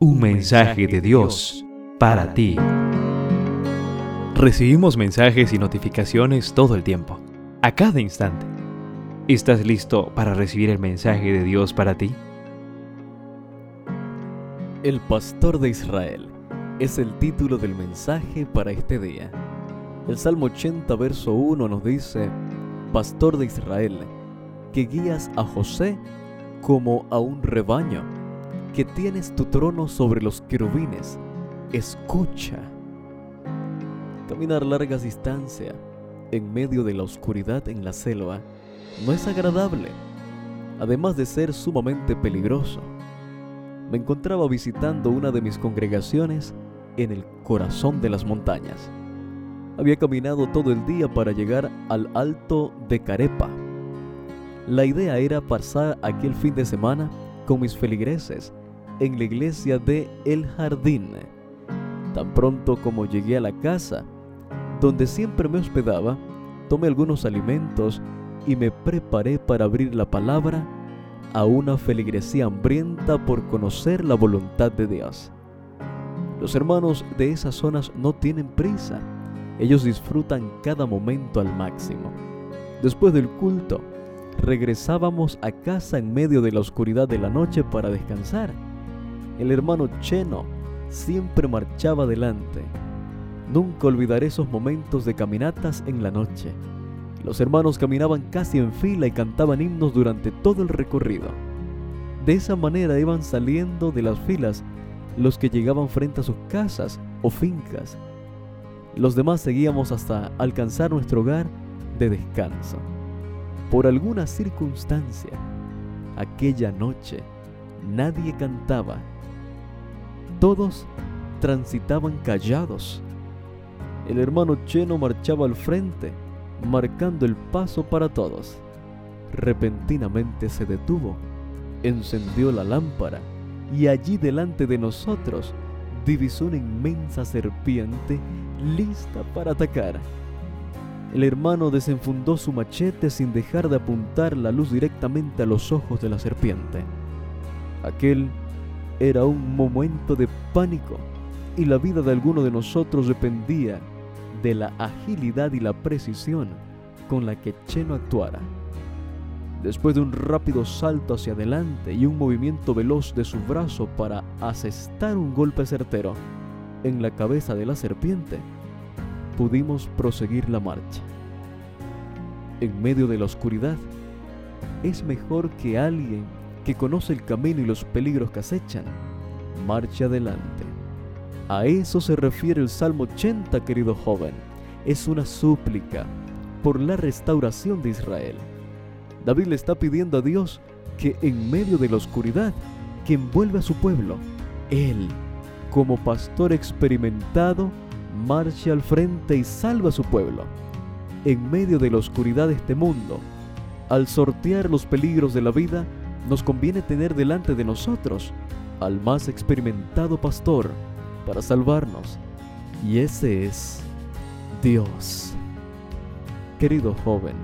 Un mensaje de Dios para ti. Recibimos mensajes y notificaciones todo el tiempo, a cada instante. ¿Estás listo para recibir el mensaje de Dios para ti? El pastor de Israel es el título del mensaje para este día. El Salmo 80, verso 1 nos dice, Pastor de Israel, que guías a José como a un rebaño que tienes tu trono sobre los querubines, escucha. Caminar largas distancias en medio de la oscuridad en la selva no es agradable, además de ser sumamente peligroso. Me encontraba visitando una de mis congregaciones en el corazón de las montañas. Había caminado todo el día para llegar al alto de Carepa. La idea era pasar aquel fin de semana con mis feligreses en la iglesia de El Jardín. Tan pronto como llegué a la casa, donde siempre me hospedaba, tomé algunos alimentos y me preparé para abrir la palabra a una feligresía hambrienta por conocer la voluntad de Dios. Los hermanos de esas zonas no tienen prisa, ellos disfrutan cada momento al máximo. Después del culto, regresábamos a casa en medio de la oscuridad de la noche para descansar el hermano Cheno siempre marchaba adelante. Nunca olvidaré esos momentos de caminatas en la noche. Los hermanos caminaban casi en fila y cantaban himnos durante todo el recorrido. De esa manera iban saliendo de las filas los que llegaban frente a sus casas o fincas. Los demás seguíamos hasta alcanzar nuestro hogar de descanso. Por alguna circunstancia, aquella noche nadie cantaba todos transitaban callados. El hermano Cheno marchaba al frente, marcando el paso para todos. Repentinamente se detuvo, encendió la lámpara y allí delante de nosotros divisó una inmensa serpiente lista para atacar. El hermano desenfundó su machete sin dejar de apuntar la luz directamente a los ojos de la serpiente. Aquel era un momento de pánico y la vida de alguno de nosotros dependía de la agilidad y la precisión con la que Cheno actuara. Después de un rápido salto hacia adelante y un movimiento veloz de su brazo para asestar un golpe certero en la cabeza de la serpiente, pudimos proseguir la marcha. En medio de la oscuridad, es mejor que alguien que conoce el camino y los peligros que acechan, marche adelante. A eso se refiere el Salmo 80, querido joven. Es una súplica por la restauración de Israel. David le está pidiendo a Dios que en medio de la oscuridad que envuelve a su pueblo, Él, como pastor experimentado, marche al frente y salva a su pueblo. En medio de la oscuridad de este mundo, al sortear los peligros de la vida, nos conviene tener delante de nosotros al más experimentado pastor para salvarnos. Y ese es Dios. Querido joven,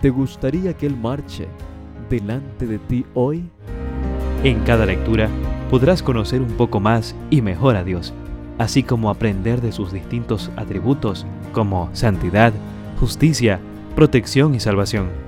¿te gustaría que Él marche delante de ti hoy? En cada lectura podrás conocer un poco más y mejor a Dios, así como aprender de sus distintos atributos como santidad, justicia, protección y salvación.